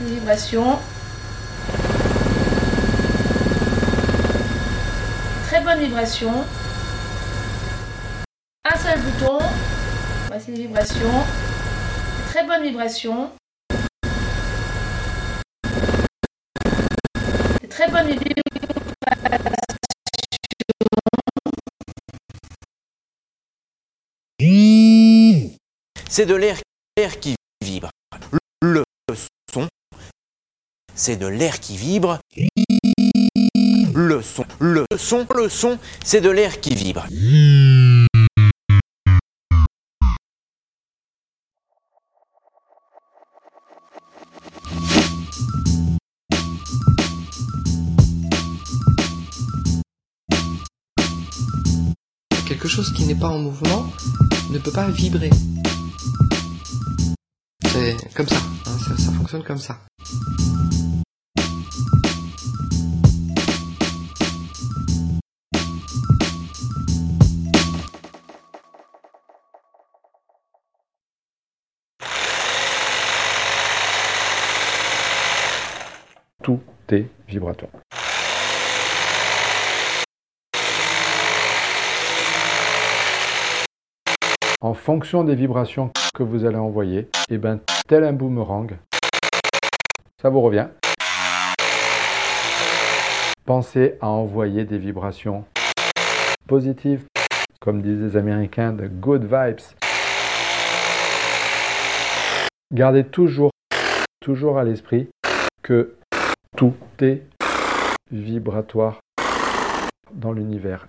vibrations. Très bonne vibration. Un seul bouton. Voici les vibrations. Très bonne vibration. Très bonne vibration. C'est de l'air qui vibre. Le son, c'est de l'air qui vibre. Le son, le son, le son, c'est de l'air qui vibre. Quelque chose qui n'est pas en mouvement ne peut pas vibrer. C'est comme ça, hein, ça, ça fonctionne comme ça. Tout est vibratoire. En fonction des vibrations que vous allez envoyer, et ben, tel un boomerang, ça vous revient. Pensez à envoyer des vibrations positives, comme disent les Américains, de good vibes. Gardez toujours, toujours à l'esprit que tout est vibratoire dans l'univers.